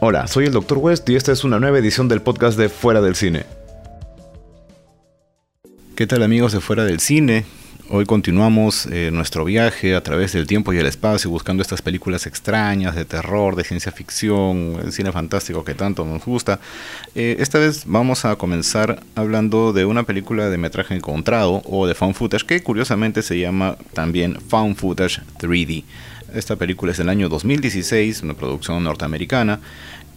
Hola, soy el Dr. West y esta es una nueva edición del podcast de Fuera del Cine. ¿Qué tal amigos de Fuera del Cine? Hoy continuamos eh, nuestro viaje a través del tiempo y el espacio buscando estas películas extrañas de terror, de ciencia ficción, el cine fantástico que tanto nos gusta. Eh, esta vez vamos a comenzar hablando de una película de metraje encontrado o de found footage que curiosamente se llama también found footage 3D. Esta película es del año 2016, una producción norteamericana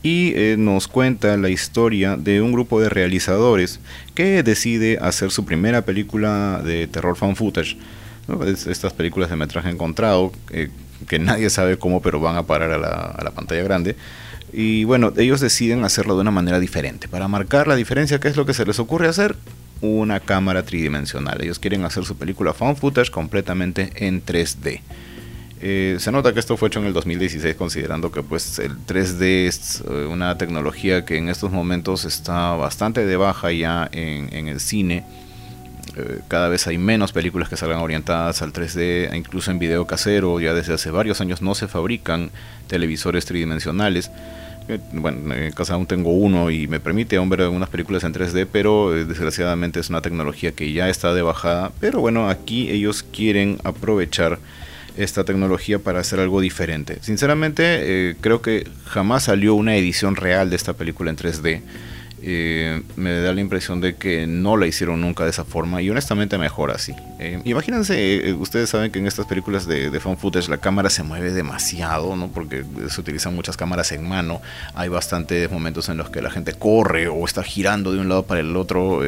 y eh, nos cuenta la historia de un grupo de realizadores que decide hacer su primera película de terror fan footage. estas películas de metraje encontrado, eh, que nadie sabe cómo, pero van a parar a la, a la, pantalla grande. Y bueno, ellos deciden hacerlo de una manera diferente. Para marcar la diferencia, ¿qué es lo que se les ocurre hacer? Una cámara tridimensional. Ellos quieren hacer su película fan footage completamente en 3D. Eh, se nota que esto fue hecho en el 2016 considerando que pues el 3D es eh, una tecnología que en estos momentos está bastante de baja ya en, el cine. Eh, cada vez hay menos películas que salgan orientadas al 3D, incluso en video casero, ya desde hace varios años no se fabrican televisores tridimensionales. Bueno, en casa aún tengo uno y me permite aún ver algunas películas en 3D, pero desgraciadamente es una tecnología que ya está de bajada. Pero bueno, aquí ellos quieren aprovechar esta tecnología para hacer algo diferente. Sinceramente, eh, creo que jamás salió una edición real de esta película en 3D. Eh, me da la impresión de que no la hicieron nunca de esa forma y honestamente mejor así. Eh, imagínense, ustedes saben que en estas películas de, de fan footage la cámara se mueve demasiado, ¿no? porque se utilizan muchas cámaras en mano, hay bastantes momentos en los que la gente corre o está girando de un lado para el otro.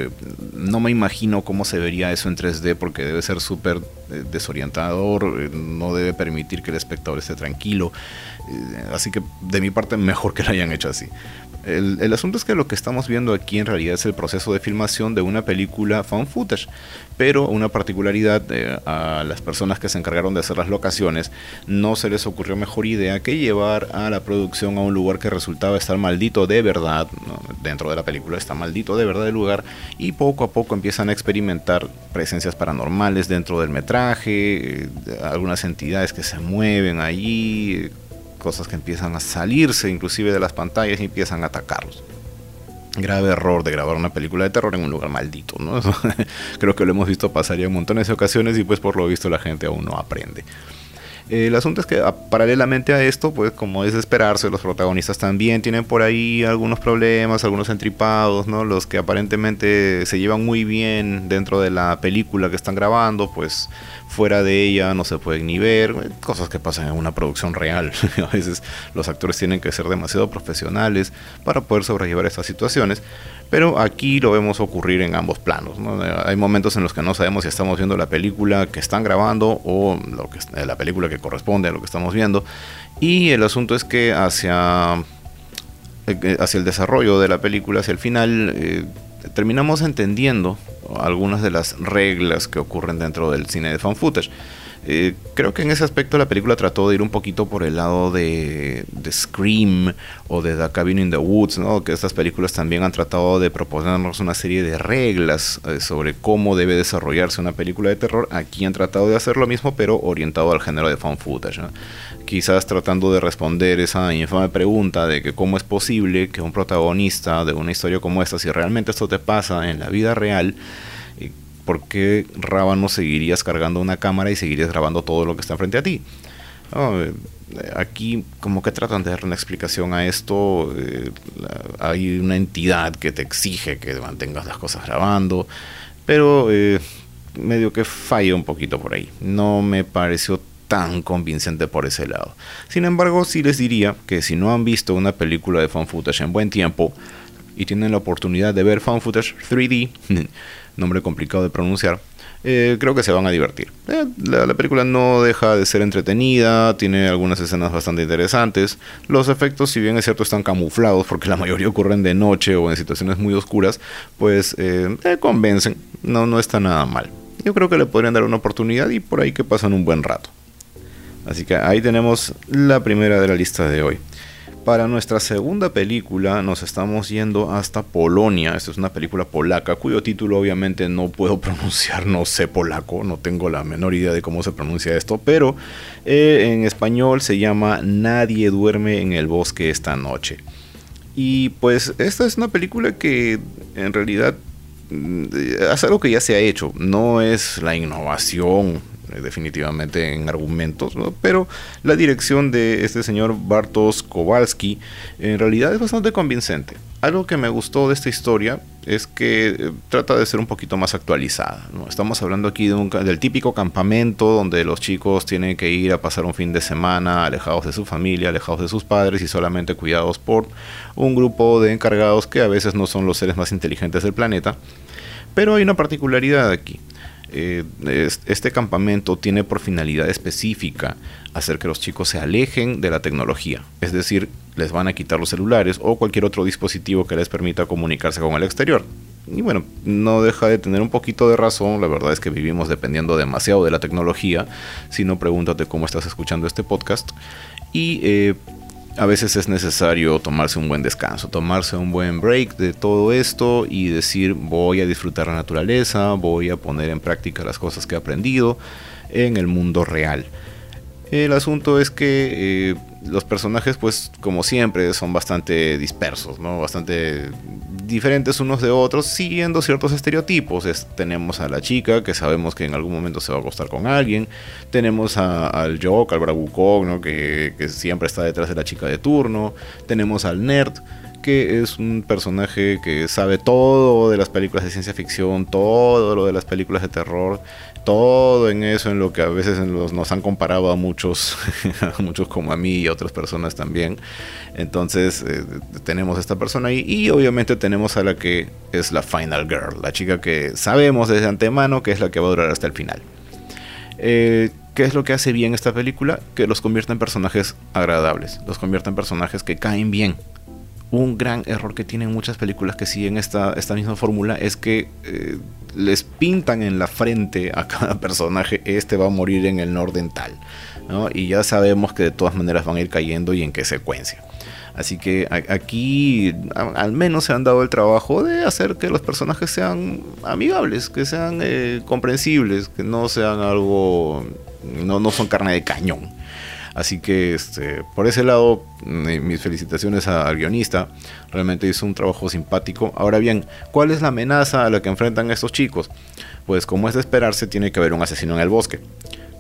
no me imagino cómo se vería eso en 3D porque debe ser súper desorientador, no debe permitir que el espectador esté tranquilo. así que de mi parte mejor que lo hayan hecho así. El, asunto es que lo que estamos viendo aquí en realidad es el proceso de filmación de una película found footage, pero una particularidad eh, a las personas que se encargaron de hacer las locaciones no se les ocurrió mejor idea que llevar a la producción a un lugar que resultaba estar maldito de verdad, dentro de la película está maldito de verdad el lugar y poco a poco empiezan a experimentar presencias paranormales dentro del metraje, eh, algunas entidades que se mueven allí cosas que empiezan a salirse inclusive de las pantallas y empiezan a atacarlos. Grave error de grabar una película de terror en un lugar maldito, ¿no? Creo que lo hemos visto pasar ya en montones de ocasiones y pues por lo visto la gente aún no aprende. El asunto es que paralelamente a esto, pues como es de esperarse, los protagonistas también tienen por ahí algunos problemas, algunos entripados, ¿no? Los que aparentemente se llevan muy bien dentro de la película que están grabando, pues fuera de ella no se pueden ni ver, cosas que pasan en una producción real. a veces los actores tienen que ser demasiado profesionales para poder sobrellevar estas situaciones. Pero aquí lo vemos ocurrir en ambos planos. Hay momentos en los que no sabemos si estamos viendo la película que están grabando o lo que, eh, la película que corresponde a lo que estamos viendo. Y el asunto es que hacia, eh, hacia el desarrollo de la película, hacia el final, eh, terminamos entendiendo algunas de las reglas que ocurren dentro del cine de fan footage. Eh, creo que en ese aspecto la película trató de ir un poquito por el lado de, Scream o de The Cabin in the Woods, ¿no? que estas películas también han tratado de proponernos una serie de reglas eh, sobre cómo debe desarrollarse una película de terror. Aquí han tratado de hacer lo mismo, pero orientado al género de fan footage. Quizás tratando de responder esa infame pregunta de que cómo es posible que un protagonista de una historia como esta, si realmente esto te pasa en la vida real, ¿por qué rábano seguirías cargando una cámara y seguirías grabando todo lo que está frente a ti? Eh, aquí como que tratan de dar una explicación a esto. Eh, hay una entidad que te exige que mantengas las cosas grabando, pero eh, medio que falla un poquito por ahí. No me pareció tan convincente por ese lado. Sin embargo, sí les diría que si no han visto una película de fan footage en buen tiempo y tienen la oportunidad de ver fan footage 3D, nombre complicado de pronunciar, eh, creo que se van a divertir. Eh, la, película no deja de ser entretenida, tiene algunas escenas bastante interesantes. Los efectos, si bien es cierto, están camuflados porque la mayoría ocurren de noche o en situaciones muy oscuras, pues eh, convencen. No, no está nada mal. Yo creo que le podrían dar una oportunidad y por ahí que pasan un buen rato. Así que ahí tenemos la primera de la lista de hoy. Para nuestra segunda película nos estamos yendo hasta Polonia. Esta es una película polaca cuyo título obviamente no puedo pronunciar, no sé polaco, no tengo la menor idea de cómo se pronuncia esto, pero eh, en español se llama Nadie duerme en el bosque esta noche. Y pues esta es una película que en realidad mm, hace algo que ya se ha hecho, no es la innovación eh, definitivamente en argumentos, pero la dirección de este señor Bartosz Kowalski en realidad es bastante convincente. Algo que me gustó de esta historia es que eh, trata de ser un poquito más actualizada. Estamos hablando aquí del típico campamento donde los chicos tienen que ir a pasar un fin de semana alejados de su familia, alejados de sus padres y solamente cuidados por un grupo de encargados que a veces no son los seres más inteligentes del planeta. Pero hay una particularidad aquí. Eh, este campamento tiene por finalidad específica hacer que los chicos se alejen de la tecnología. Es decir, les van a quitar los celulares o cualquier otro dispositivo que les permita comunicarse con el exterior. Y bueno, no deja de tener un poquito de razón. La verdad es que vivimos dependiendo demasiado de la tecnología. Si no, pregúntate cómo estás escuchando este podcast. Y eh, a veces es necesario tomarse un buen descanso, tomarse un buen break de todo esto y decir voy a disfrutar la naturaleza, voy a poner en práctica las cosas que he aprendido en el mundo real. El asunto es que eh, los personajes, pues como siempre, son bastante dispersos, ¿no? Bastante diferentes unos de otros, siguiendo ciertos estereotipos. tenemos a la chica, que sabemos que en algún momento se va a acostar con alguien. Tenemos al Jock, al Bravucón, ¿no? Que, que siempre está detrás de la chica de turno. Tenemos al Nerd que es un personaje que sabe todo de las películas de ciencia ficción, todo lo de las películas de terror, todo en eso, en lo que a veces nos han comparado a muchos, a muchos como a mí y a otras personas también. Entonces eh, tenemos esta persona ahí y obviamente tenemos a la que es la Final Girl, la chica que sabemos desde antemano que es la que va a durar hasta el final. Eh, ¿Qué es lo que hace bien esta película? Que los convierte en personajes agradables, los convierte en personajes que caen bien, un gran error que tienen muchas películas que siguen esta, esta misma fórmula es que eh, les pintan en la frente a cada personaje, este va a morir en el nordental. ¿no? Y ya sabemos que de todas maneras van a ir cayendo y en qué secuencia. Así que aquí al menos se han dado el trabajo de hacer que los personajes sean amigables, que sean eh, comprensibles, que no sean algo, no, no son carne de cañón. Así que este, por ese lado, mis felicitaciones al guionista. Realmente hizo un trabajo simpático. Ahora bien, ¿cuál es la amenaza a la que enfrentan estos chicos? Pues como es de esperarse, tiene que haber un asesino en el bosque.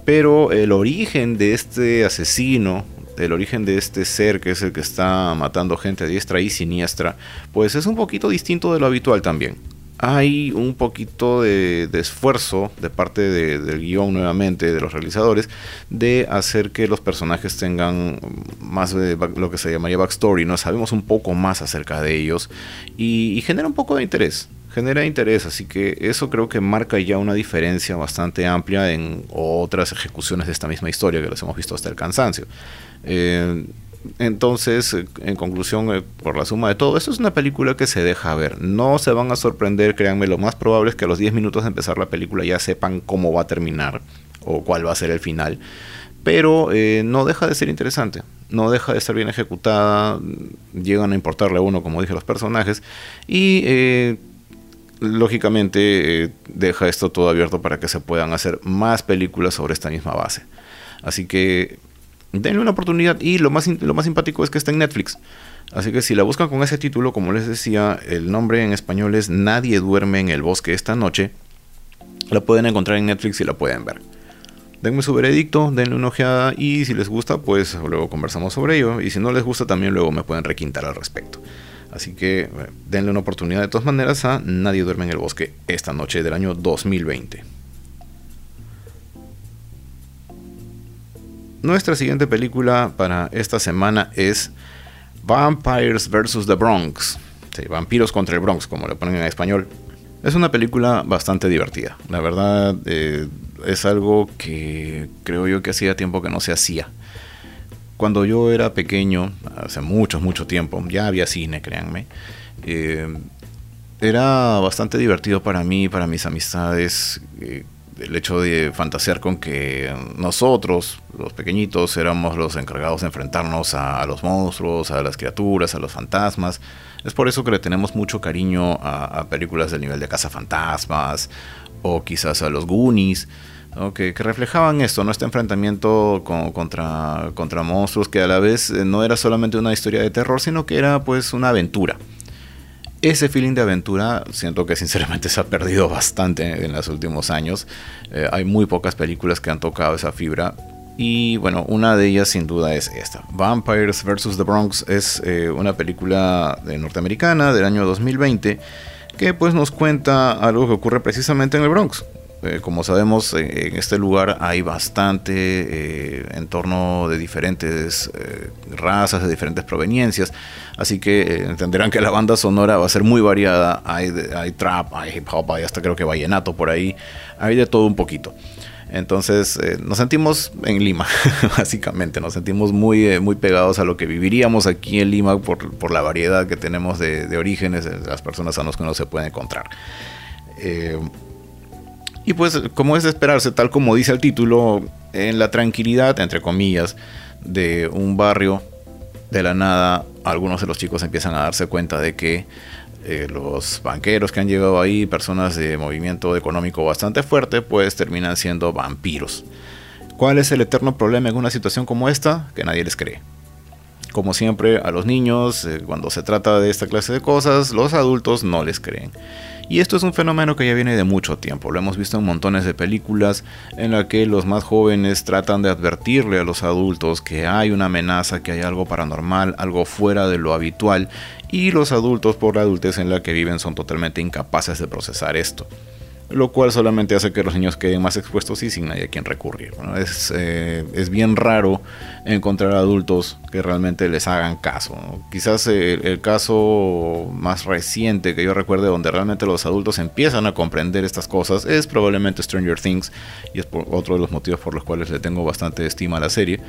Pero el origen de este asesino, el origen de este ser que es el que está matando gente a diestra y siniestra, pues es un poquito distinto de lo habitual también hay un poquito de, esfuerzo de parte del guion nuevamente, de los realizadores, de hacer que los personajes tengan más de lo que se llamaría backstory, ¿no? Sabemos un poco más acerca de ellos y, genera un poco de interés. Genera interés, así que eso creo que marca ya una diferencia bastante amplia en otras ejecuciones de esta misma historia que los hemos visto hasta el cansancio. Eh, entonces, en conclusión, eh, por la suma de todo, esto es una película que se deja ver. No se van a sorprender, créanme, lo más probable es que a los 10 minutos de empezar la película ya sepan cómo va a terminar o cuál va a ser el final. Pero eh, no deja de ser interesante, no deja de ser bien ejecutada, llegan a importarle a uno, como dije, los personajes. Y eh, lógicamente deja esto todo abierto para que se puedan hacer más películas sobre esta misma base. Así que denle una oportunidad. Y lo más, lo más simpático es que está en Netflix. Así que si la buscan con ese título, como les decía, el nombre en español es Nadie duerme en el bosque esta noche. La pueden encontrar en Netflix y la pueden ver. Denme su veredicto, denle una ojeada y si les gusta, pues luego conversamos sobre ello. Y si no les gusta, también luego me pueden requintar al respecto. Así que eh, denle una oportunidad de todas maneras a Nadie duerme en el bosque esta noche del año 2020. Nuestra siguiente película para esta semana es Vampires vs. The Bronx. vampiros contra el Bronx, como le ponen en español. Es una película bastante divertida. La verdad, eh, es algo que creo yo que hacía tiempo que no se hacía. Cuando yo era pequeño, hace mucho, mucho tiempo, ya había cine, créanme. Eh, era bastante divertido para mí, para mis amistades. Eh, el hecho de fantasear con que nosotros, los pequeñitos, éramos los encargados de enfrentarnos a, los monstruos, a las criaturas, a los fantasmas. Es por eso que le tenemos mucho cariño a, películas del nivel de Fantasmas o quizás a los Goonies. Que, reflejaban esto, ¿no? este enfrentamiento contra, contra monstruos que a la vez eh, no era solamente una historia de terror, sino que era pues una aventura ese feeling de aventura siento que sinceramente se ha perdido bastante en los últimos años. Eh, hay muy pocas películas que han tocado esa fibra. Y bueno, una de ellas sin duda es esta. Vampires vs. The Bronx es eh, una película norteamericana del año 2020 que pues nos cuenta algo que ocurre precisamente en el Bronx. Eh, como sabemos, en este lugar hay bastante eh, entorno de diferentes eh, razas, de diferentes proveniencias, así que entenderán que la banda sonora va a ser muy variada. Hay, hay trap, hay hip hop, hay hasta creo que vallenato por ahí, hay de todo un poquito. Entonces nos sentimos en Lima, básicamente, nos sentimos muy, muy pegados a lo que viviríamos aquí en Lima por, por la variedad que tenemos de, de orígenes, de las personas a las que uno se puede encontrar. Y pues como es de esperarse, tal como dice el título, en la tranquilidad, entre comillas, de un barrio, de la nada, algunos de los chicos empiezan a darse cuenta de que eh, los banqueros que han llegado ahí, personas de movimiento económico bastante fuerte, pues terminan siendo vampiros. ¿Cuál es el eterno problema en una situación como esta? Que nadie les cree. Como siempre, a los niños, eh, cuando se trata de esta clase de cosas, los adultos no les creen. Y esto es un fenómeno que ya viene de mucho tiempo. Lo hemos visto en montones de películas en la que los más jóvenes tratan de advertirle a los adultos que hay una amenaza, que hay algo paranormal, algo fuera de lo habitual. Y los adultos por la adultez en la que viven son totalmente incapaces de procesar esto lo cual solamente hace que los niños queden más expuestos y sin nadie a quien recurrir. es, eh, es, bien raro encontrar adultos que realmente les hagan caso. Quizás el, caso más reciente que yo recuerde donde realmente los adultos empiezan a comprender estas cosas es probablemente Stranger Things y es otro de los motivos por los cuales le tengo bastante estima a la serie,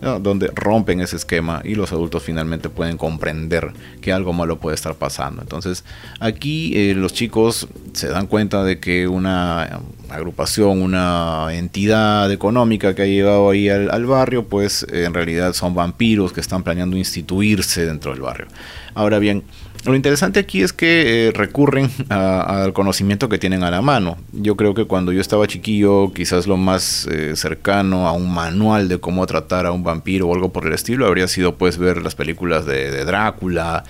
donde rompen ese esquema y los adultos finalmente pueden comprender que algo malo puede estar pasando. Entonces aquí eh, los chicos se dan cuenta de que una agrupación, una entidad económica que ha llegado ahí al, barrio, pues en realidad son vampiros que están planeando instituirse dentro del barrio. Ahora bien, lo interesante aquí es que eh, recurren al conocimiento que tienen a la mano. Yo creo que cuando yo estaba chiquillo, quizás lo más eh, cercano a un manual de cómo tratar a un vampiro o algo por el estilo habría sido pues ver las películas de, Drácula.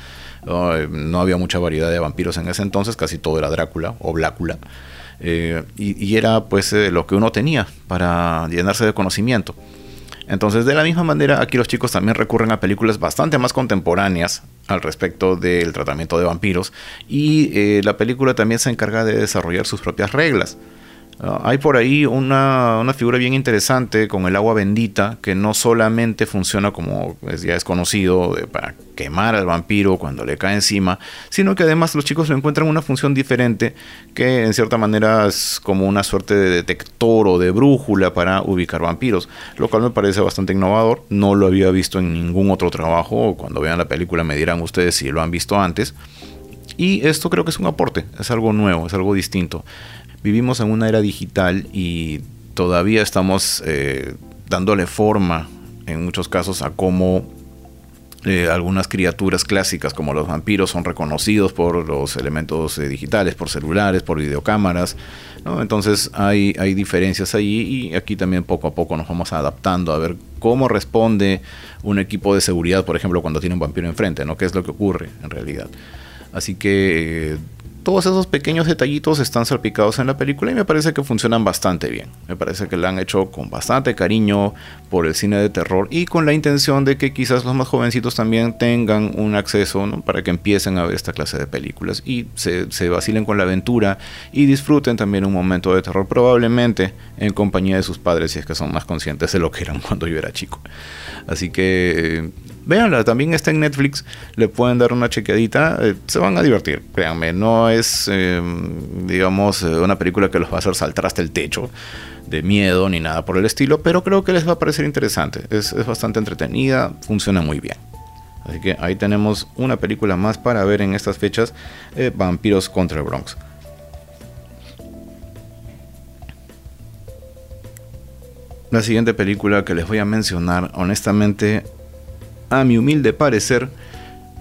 ¿no? había mucha variedad de vampiros en ese entonces, casi todo era Drácula o Blácula. Eh, y, era pues eh, lo que uno tenía para llenarse de conocimiento. Entonces, de la misma manera, aquí los chicos también recurren a películas bastante más contemporáneas al respecto del tratamiento de vampiros y eh, la película también se encarga de desarrollar sus propias reglas. Ah, hay por ahí una, figura bien interesante con el agua bendita que no solamente funciona como ya es conocido para quemar al vampiro cuando le cae encima, sino que además los chicos lo encuentran una función diferente que en cierta manera es como una suerte de detector o de brújula para ubicar vampiros, lo cual me parece bastante innovador, no lo había visto en ningún otro trabajo, cuando vean la película me dirán ustedes si lo han visto antes. Y esto creo que es un aporte, es algo nuevo, es algo distinto vivimos en una era digital y todavía estamos eh, dándole forma en muchos casos a cómo eh, algunas criaturas clásicas como los vampiros son reconocidos por los elementos eh, digitales, por celulares, por videocámaras. Entonces hay, hay diferencias ahí y aquí también poco a poco nos vamos adaptando a ver cómo responde un equipo de seguridad, por ejemplo, cuando tiene un vampiro enfrente, ¿no? ¿Qué es lo que ocurre en realidad? Así que todos esos pequeños detallitos están salpicados en la película y me parece que funcionan bastante bien. Me parece que la han hecho con bastante cariño por el cine de terror y con la intención de que quizás los más jovencitos también tengan un acceso para que empiecen a ver esta clase de películas y se, se, vacilen con la aventura y disfruten también un momento de terror, probablemente en compañía de sus padres si es que son más conscientes de lo que eran cuando yo era chico. Así que eh, véanla, también está en Netflix, le pueden dar una chequeadita, eh, se van a divertir, créanme, no es, em, digamos, eh, una película que los va a hacer saltar hasta el techo de miedo ni nada por el estilo, pero creo que les va a parecer interesante, es, bastante entretenida, funciona muy bien. Así que ahí tenemos una película más para ver en estas fechas, eh, Vampiros contra el Bronx. La siguiente película que les voy a mencionar, honestamente, a mi humilde parecer,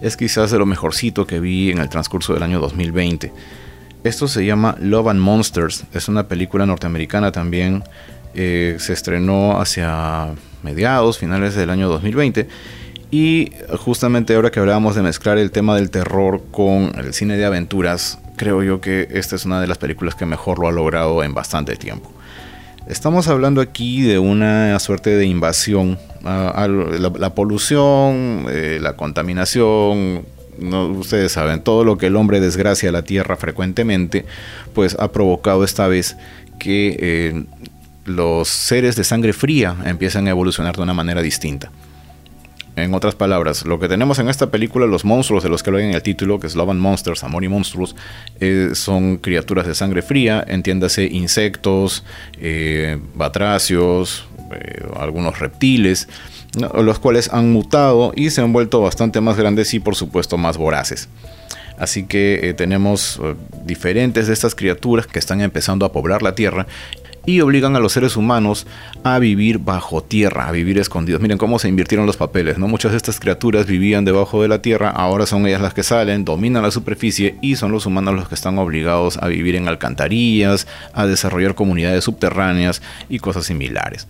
es quizás de lo mejorcito que vi en el transcurso del año 2020. Esto se llama Love and Monsters, es una película norteamericana también, eh, se estrenó hacia mediados, finales del año 2020. Y justamente ahora que hablábamos de mezclar el tema del terror con el cine de aventuras, creo yo que esta es una de las películas que mejor lo ha logrado en bastante tiempo. Estamos hablando aquí de una suerte de invasión la, polución, eh, la contaminación, ustedes saben, todo lo que el hombre desgracia a la tierra frecuentemente, pues ha provocado esta vez que eh, los seres de sangre fría empiezan a evolucionar de una manera distinta. En otras palabras, lo que tenemos en esta película, los monstruos de los que lo en el título, que es Love and Monsters, Amor y Monstruos, eh, son criaturas de sangre fría, entiéndase insectos, eh, batracios, eh, algunos reptiles, los cuales han mutado y se han vuelto bastante más grandes y por supuesto más voraces. Así que tenemos diferentes de estas criaturas que están empezando a poblar la Tierra y obligan a los seres humanos a vivir bajo tierra, a vivir escondidos. Miren cómo se invirtieron los papeles, ¿no? Muchas de estas criaturas vivían debajo de la tierra, ahora son ellas las que salen, dominan la superficie y son los humanos los que están obligados a vivir en alcantarillas, a desarrollar comunidades subterráneas y cosas similares.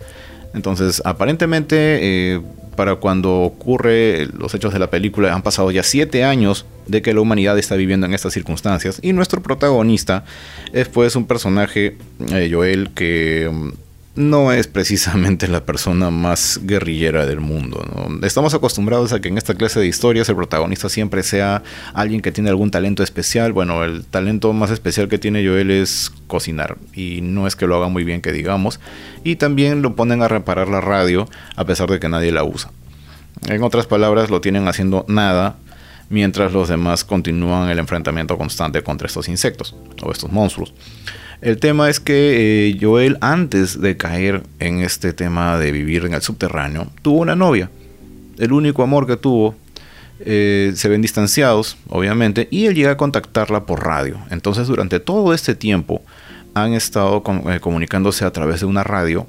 Entonces, aparentemente, eh, para cuando ocurre los hechos de la película, han pasado ya siete años de que la humanidad está viviendo en estas circunstancias. Y nuestro protagonista es pues un personaje, eh, Joel, que mm, no es precisamente la persona más guerrillera del mundo. Estamos acostumbrados a que en esta clase de historias el protagonista siempre sea alguien que tiene algún talento especial. Bueno, el talento más especial que tiene Joel es cocinar y no es que lo haga muy bien que digamos. Y también lo ponen a reparar la radio a pesar de que nadie la usa. En otras palabras, lo tienen haciendo nada mientras los demás continúan el enfrentamiento constante contra estos insectos o estos monstruos. El tema es que eh, Joel, antes de caer en este tema de vivir en el subterráneo, tuvo una novia. El único amor que tuvo. Eh, se ven distanciados, obviamente, y él llega a contactarla por radio. Entonces, durante todo este tiempo, han estado eh, comunicándose a través de una radio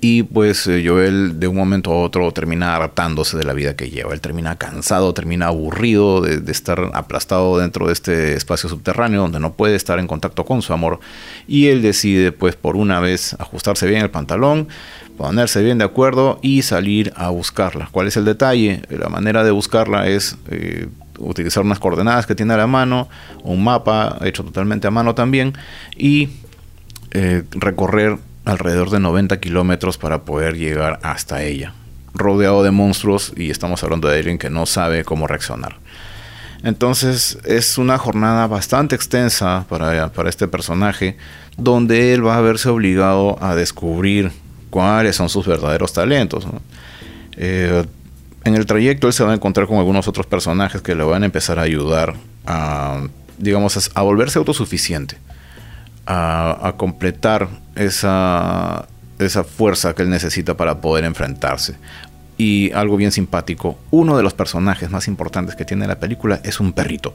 y pues eh, Joel de un momento a otro termina adaptándose de la vida que lleva. Él termina cansado, termina aburrido de, estar aplastado dentro de este espacio subterráneo donde no puede estar en contacto con su amor. Y él decide pues por una vez ajustarse bien el pantalón, ponerse bien de acuerdo y salir a buscarla. ¿Cuál es el detalle? La manera de buscarla es... Eh, utilizar unas coordenadas que tiene a la mano, un mapa hecho totalmente a mano también, y eh, recorrer alrededor de 90 kilómetros para poder llegar hasta ella, rodeado de monstruos y estamos hablando de alguien que no sabe cómo reaccionar. Entonces es una jornada bastante extensa para, para este personaje, donde él va a verse obligado a descubrir cuáles son sus verdaderos talentos. Eh, en el trayecto él se va a encontrar con algunos otros personajes que le van a empezar a ayudar a, digamos, a volverse autosuficiente a, completar esa, esa fuerza que él necesita para poder enfrentarse. Y algo bien simpático, uno de los personajes más importantes que tiene la película es un perrito.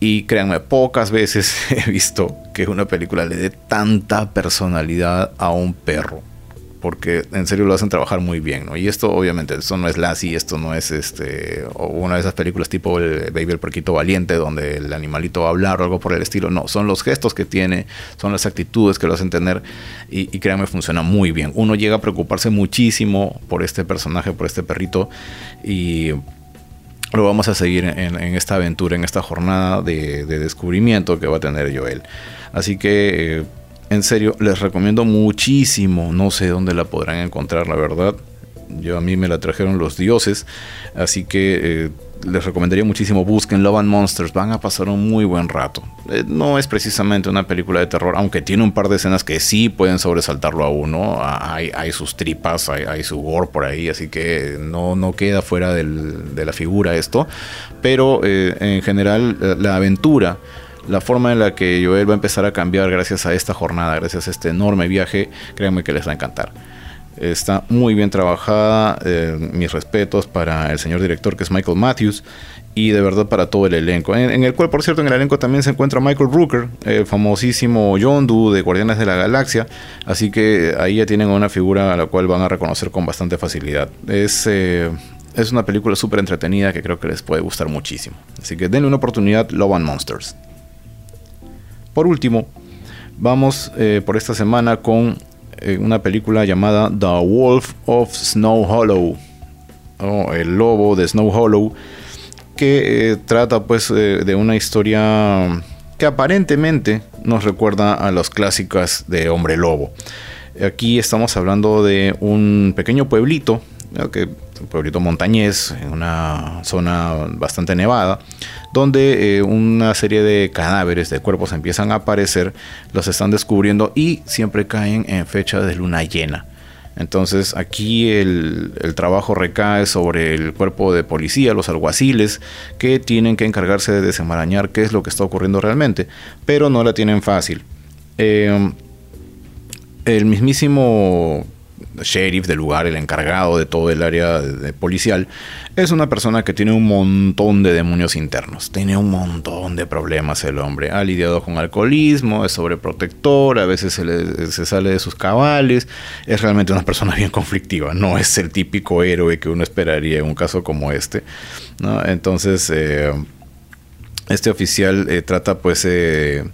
Y créanme, pocas veces he visto que una película le dé tanta personalidad a un perro porque en serio lo hacen trabajar muy bien, ¿no? Y esto obviamente, esto no es Lassie, esto no es este una de esas películas tipo el Baby el Porquito Valiente donde el animalito va a hablar o algo por el estilo, no, son los gestos que tiene, son las actitudes que lo hacen tener y, créanme, funciona muy bien. Uno llega a preocuparse muchísimo por este personaje, por este perrito y lo vamos a seguir en, esta aventura, en esta jornada de, descubrimiento que va a tener Joel. Así que... Eh, en serio, les recomiendo muchísimo. No sé dónde la podrán encontrar, la verdad. Yo a mí me la trajeron los dioses. Así que eh, les recomendaría muchísimo. Busquen Love and Monsters. Van a pasar un muy buen rato. Eh, no es precisamente una película de terror, aunque tiene un par de escenas que sí pueden sobresaltarlo a uno. Hay, hay sus tripas, hay, su gore por ahí. Así que no, no queda fuera de la figura esto. Pero eh, en general, la aventura la forma en la que Joel va a empezar a cambiar gracias a esta jornada, gracias a este enorme viaje, créanme que les va a encantar. Está muy bien trabajada. Eh, mis respetos para el señor director que es Michael Matthews y de verdad para todo el elenco. En, el cual, por cierto, en el elenco también se encuentra Michael Rooker, el famosísimo Yondu de Guardianes de la Galaxia. Así que ahí ya tienen una figura a la cual van a reconocer con bastante facilidad. Es, eh, es una película súper entretenida que creo que les puede gustar muchísimo. Así que denle una oportunidad, Love and Monsters. Por último, vamos eh, por esta semana con eh, una película llamada The Wolf of Snow Hollow. O el lobo de Snow Hollow que eh, trata pues de una historia que aparentemente nos recuerda a las clásicas de Hombre Lobo. Aquí estamos hablando de un pequeño pueblito, que, un pueblito montañés, en una zona bastante nevada, donde eh, una serie de cadáveres, de cuerpos empiezan a aparecer, los están descubriendo y siempre caen en fecha de luna llena. Entonces aquí el, trabajo recae sobre el cuerpo de policía, los alguaciles, que tienen que encargarse de desenmarañar qué es lo que está ocurriendo realmente, pero no la tienen fácil. Eh, el mismísimo sheriff del lugar, el encargado de todo el área policial, es una persona que tiene un montón de demonios internos, tiene un montón de problemas el hombre, ha lidiado con alcoholismo, es sobreprotector, a veces se, sale de sus cabales, es realmente una persona bien conflictiva, no es el típico héroe que uno esperaría en un caso como este, Entonces, eh, este oficial eh, trata pues... Eh,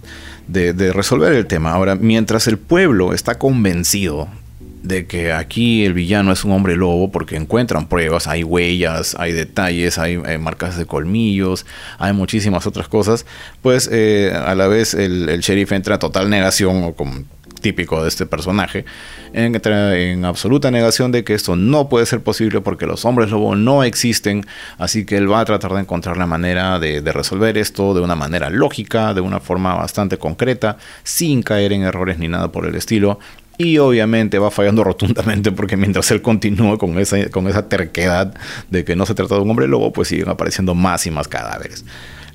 de, resolver el tema. Ahora, mientras el pueblo está convencido de que aquí el villano es un hombre lobo porque encuentran pruebas, hay huellas, hay detalles, hay, marcas de colmillos, hay muchísimas otras cosas, pues eh, a la vez el, sheriff entra en total negación, o como típico de este personaje, entra en absoluta negación de que esto no puede ser posible porque los hombres lobo no existen, así que él va a tratar de encontrar la manera de resolver esto de una manera lógica, de una forma bastante concreta, sin caer en errores ni nada por el estilo, y obviamente va fallando rotundamente porque mientras él continúa con esa, con esa terquedad de que no se trata de un hombre lobo, pues siguen apareciendo más y más cadáveres.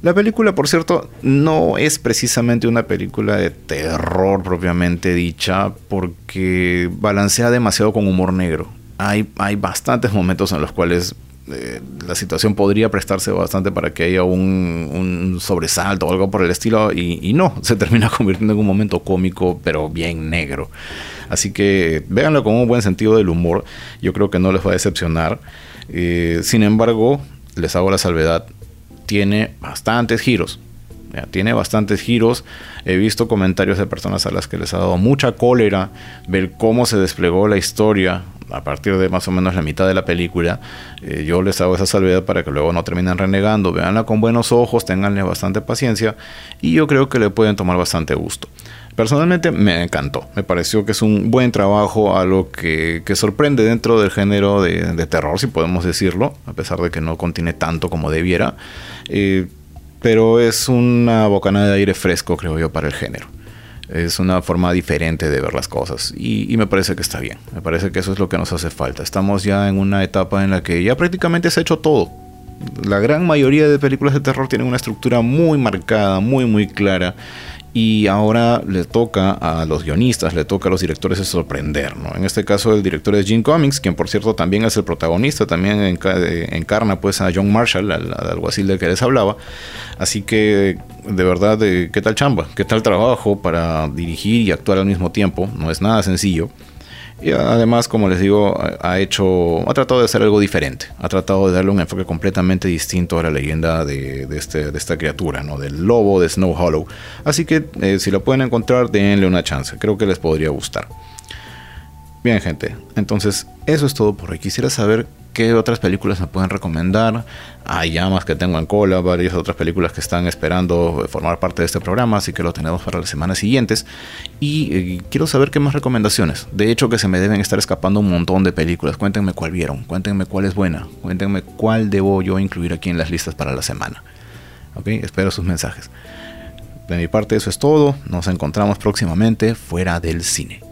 La película, por cierto, no es precisamente una película de terror propiamente dicha porque balancea demasiado con humor negro. Hay, hay bastantes momentos en los cuales eh, la situación podría prestarse bastante para que haya un, sobresalto o algo por el estilo y, no, se termina convirtiendo en un momento cómico pero bien negro. Así que véanlo con un buen sentido del humor. Yo creo que no les va a decepcionar. Eh, sin embargo, les hago la salvedad. Tiene bastantes giros. tiene bastantes giros. He visto comentarios de personas a las que les ha dado mucha cólera ver cómo se desplegó la historia a partir de más o menos la mitad de la película. Eh, yo les hago esa salvedad para que luego no terminen renegando. Veanla con buenos ojos, tenganle bastante paciencia y yo creo que le pueden tomar bastante gusto. Personalmente me encantó, me pareció que es un buen trabajo, algo que, que sorprende dentro del género de, terror, si podemos decirlo, a pesar de que no contiene tanto como debiera, eh, pero es una bocanada de aire fresco, creo yo, para el género. Es una forma diferente de ver las cosas y, me parece que está bien. Me parece que eso es lo que nos hace falta. Estamos ya en una etapa en la que ya prácticamente se ha hecho todo. La gran mayoría de películas de terror tienen una estructura muy marcada, muy muy clara y ahora le toca a los guionistas, le toca a los directores de sorprender, ¿no? En este caso el director es Jim Cummings, quien por cierto también es el protagonista, también eh, encarna pues a John Marshall, al, alguacil del que les hablaba, así que de verdad, ¿qué tal chamba? ¿Qué tal trabajo para dirigir y actuar al mismo tiempo? No es nada sencillo. Y además, como les digo, ha hecho, ha tratado de hacer algo diferente. Ha tratado de darle un enfoque completamente distinto a la leyenda de, este, de esta criatura, ¿no? Del lobo de Snow Hollow. Así que eh, si lo pueden encontrar, denle una chance. Creo que les podría gustar. Bien, gente. Entonces, eso es todo por hoy. Quisiera saber qué otras películas me pueden recomendar. Hay llamas que tengo en cola, varias otras películas que están esperando formar parte de este programa, así que lo tenemos para las semanas siguientes. Y eh, quiero saber qué más recomendaciones. De hecho, que se me deben estar escapando un montón de películas. Cuéntenme cuál vieron, cuéntenme cuál es buena, cuéntenme cuál debo yo incluir aquí en las listas para la semana. Ok, espero sus mensajes. De mi parte, eso es todo. Nos encontramos próximamente fuera del cine.